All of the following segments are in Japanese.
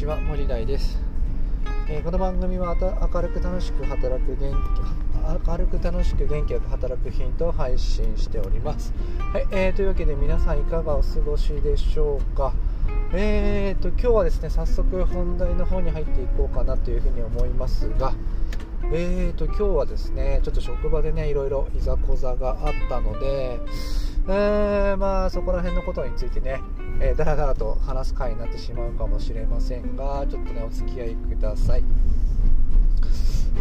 ちは森大です、えー、この番組は明るく楽しく働く元気明るく楽しく元気よく働くヒントを配信しております、はいえー、というわけで皆さんいかがお過ごしでしょうか？えーと今日はですね早速本題の方に入っていこうかなというふうに思いますがえーと今日はですねちょっと職場でねいろいろいざこざがあったのでえー、まあそこら辺のことについてね、えー、だらだらと話す回になってしまうかもしれませんがちょっとねお付き合いください。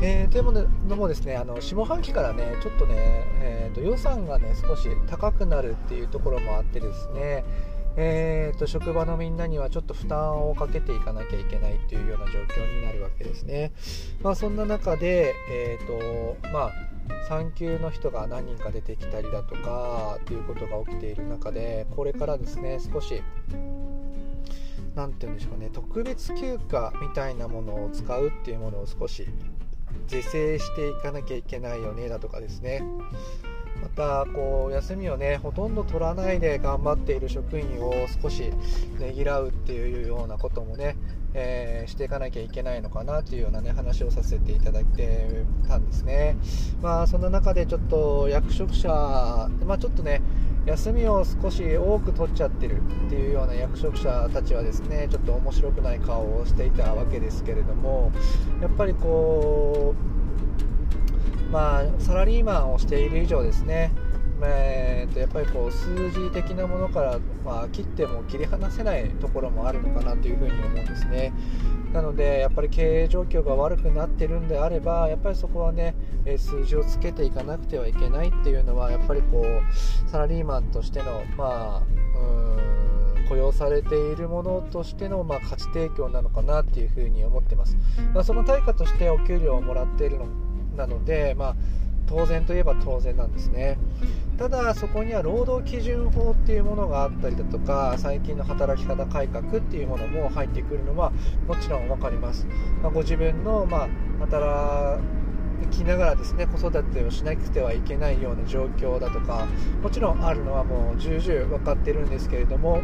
えー、というのもですねあの下半期からねちょっとね、えーと、予算がね少し高くなるっていうところもあってですねえーと、職場のみんなにはちょっと負担をかけていかなきゃいけないっていうような状況になるわけですね。まあ、そんな中で、えーとまあ産休の人が何人か出てきたりだとかっていうことが起きている中でこれからですね少し何て言うんでしょうかね特別休暇みたいなものを使うっていうものを少し是正していかなきゃいけないよねだとかですね。またこう休みをねほとんど取らないで頑張っている職員を少しねぎらうっていうようなこともねえー、していかなきゃいけないのかなというような、ね、話をさせていただいてたんですね。まあ、そんな中でちょっと役職者、まあ、ちょっとね休みを少し多く取っちゃってるっていうような役職者たちはですねちょっと面白くない顔をしていたわけですけれどもやっぱりこうまあサラリーマンをしている以上ですねえー、とやっぱりこう数字的なものから、まあ、切っても切り離せないところもあるのかなというふうに思うんですね。なので、やっぱり経営状況が悪くなってるんであれば、やっぱりそこはね、数字をつけていかなくてはいけないっていうのは、やっぱりこうサラリーマンとしての、まあ、うん雇用されているものとしての、まあ、価値提供なのかなっていうふうに思ってます。まあ、その対価としてお給料をもらっているのなので、まあ当然といえば当然なんですね。ただそこには労働基準法っていうものがあったりだとか最近の働き方改革っていうものも入ってくるのはもちろん分かります、まあ、ご自分の、まあ、働きながらですね子育てをしなくてはいけないような状況だとかもちろんあるのはもう重々分かってるんですけれども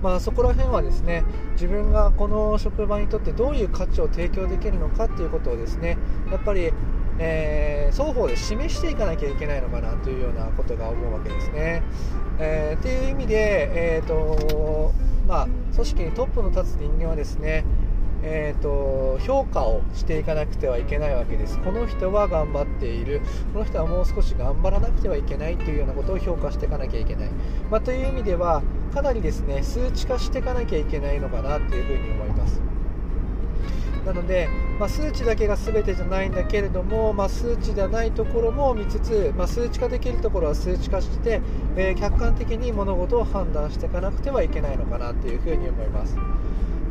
まあ、そこら辺はですね自分がこの職場にとってどういう価値を提供できるのかっていうことをですねやっぱりえー、双方で示していかなきゃいけないのかなというようなことが思うわけですね。えー、っていう意味で、えーとまあ、組織にトップの立つ人間はですね、えーと、評価をしていかなくてはいけないわけです。この人は頑張っている。この人はもう少し頑張らなくてはいけないというようなことを評価していかなきゃいけない、まあ、という意味ではかなりですね数値化していかなきゃいけないのかなというふに思います。なので、まあ、数値だけが全てじゃないんだけれども、まあ、数値ではないところも見つつ、まあ、数値化できるところは数値化して、えー、客観的に物事を判断していかなくてはいけないのかなというふうに思います。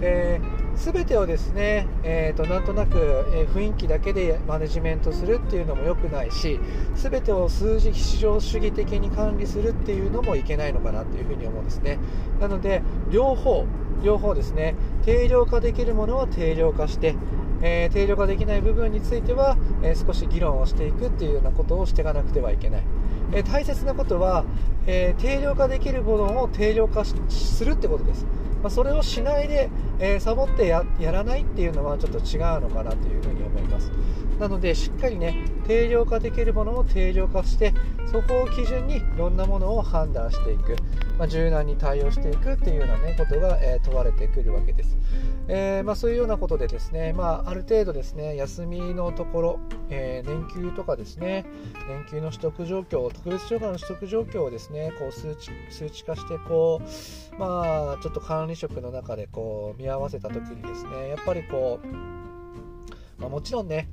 えー、全てをですね、えーと、なんとなく、え、雰囲気だけでマネジメントするっていうのも良くないし全てを数字市場主義的に管理するっていうのもいけないのかなというふうに思うんですね。なので両方両方ですね定量化できるものは定量化して、えー、定量化できない部分については、えー、少し議論をしていくっていうようなことをしていかなくてはいけない、えー、大切なことは、え定量化できるものを定量化するってことです。まあ、それをしないで、えー、サボってやらないっていうのはちょっと違うのかなというふます。なのでしっかりね定量化できるものを定量化してそこを基準にいろんなものを判断していく、まあ、柔軟に対応していくっていうような、ね、ことが、えー、問われてくるわけです、えー、まあ、そういうようなことでですね、まあ、ある程度ですね休みのところ、えー、年休とかですね年休の取得状況特別障害の取得状況をですねこう数値数値化してこうまあちょっと管理職の中でこう見合わせた時にですねやっぱりこう、まあ、もちろんね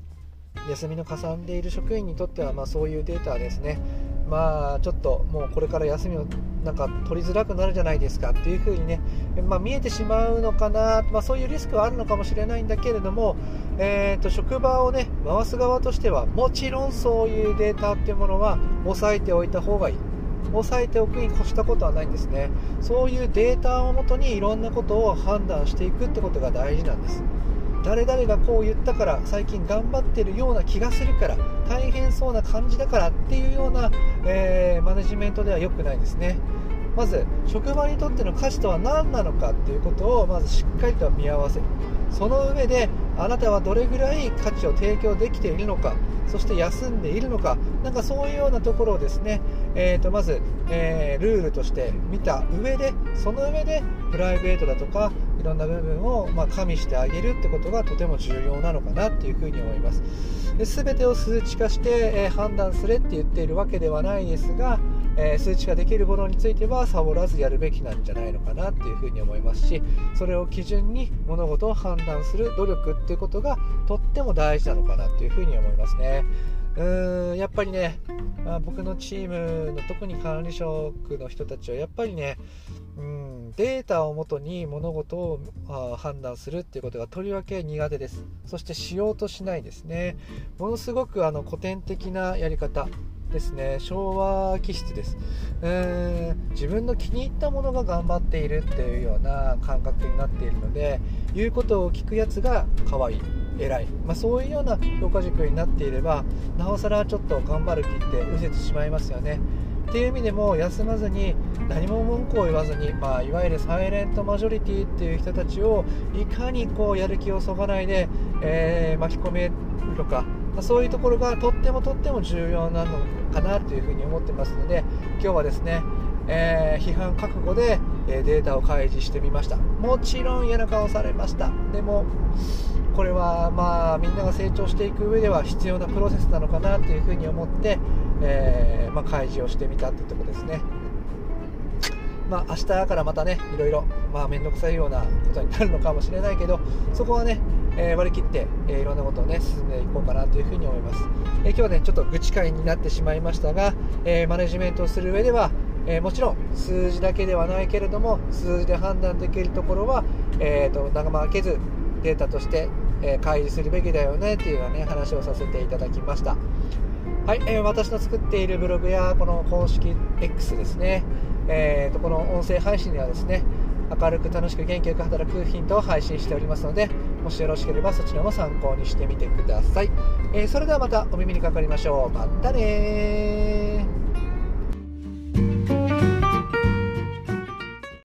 休みのかさんでいる職員にとってはまあそういうデータはですね。まあちょっともうこれから休みをなんか取りづらくなるじゃないですかっていう風にね、まあ、見えてしまうのかな、まあ、そういうリスクはあるのかもしれないんだけれども、えーと、職場をね回す側としてはもちろんそういうデータっていうものは押さえておいた方がいい。押さえておくに越したことはないんですね。そういうデータをもとにいろんなことを判断していくってことが大事なんです。誰々がこう言ったから最近頑張ってるような気がするから大変そうな感じだからっていうような、えー、マネジメントでは良くないですね。まず職場にとっての価値とは何なのかっていうことをまずしっかりと見合わせる。その上であなたはどれぐらい価値を提供できているのかそして休んでいるのかなんかそういうようなところをですね、えー、とまず、えー、ルールとして見た上でその上でプライベートだとかいろんな部分を、まあ、加味してあげるってことがとても重要なのかなっていうふうに思います。で全てを数値化して、えー、判断すれって言っているわけではないですがえー、数値化できるものについてはサボらずやるべきなんじゃないのかなっていうふうに思いますしそれを基準に物事を判断する努力っていうことがとっても大事なのかなっていうふうに思いますね。うーんやっぱりね、まあ、僕のチームの特に管理職の人たちはやっぱりねうんデータをもとに物事を判断するっていうことがとりわけ苦手です。そしてしようとしないですね。ものすごくあの古典的なやり方。ですね。昭和気質です、えーん、自分の気に入ったものが頑張っているっていうような感覚になっているので言うことを聞くやつが可愛い偉い、まあ、そういうような評価軸になっていればなおさらちょっと頑張る気って失せてしまいますよね。っていう意味でも休まずに何も文句を言わずに、まあ、いわゆるサイレントマジョリティっていう人たちをいかにこうやる気をそがないで、えー、巻き込めるのかまそういうところがとってもとっても重要なのかなというふうに思ってますので今日はですね、えー、批判覚悟で、えデータを開示してみました。もちろん嫌な顔されました。でもこれはまあみんなが成長していく上では必要なプロセスなのかなというふうに思って、えー、まあ、開示をしてみたというところですね。まあ、明日からまたねいろいろまあ面倒くさいようなことになるのかもしれないけどそこはねえー、割り切って、えー、いろんなことをね進んでいこうかなというふうに思います、えー、今日はねちょっと愚痴会になってしまいましたが、えマネジメントをする上では、えもちろん数字だけではないけれども数字で判断できるところは、えーと、長間開けずデータとして、え開示するべきだよねっていうようなね話をさせていただきました。はい、えー、私の作っているブログやこの公式 X ですね、えーとこの音声配信ではですね明るく楽しく元気よく働くヒントを配信しておりますのでもしよろしければそちらも参考にしてみてください、えー、それではまたお耳にかかりましょう。またね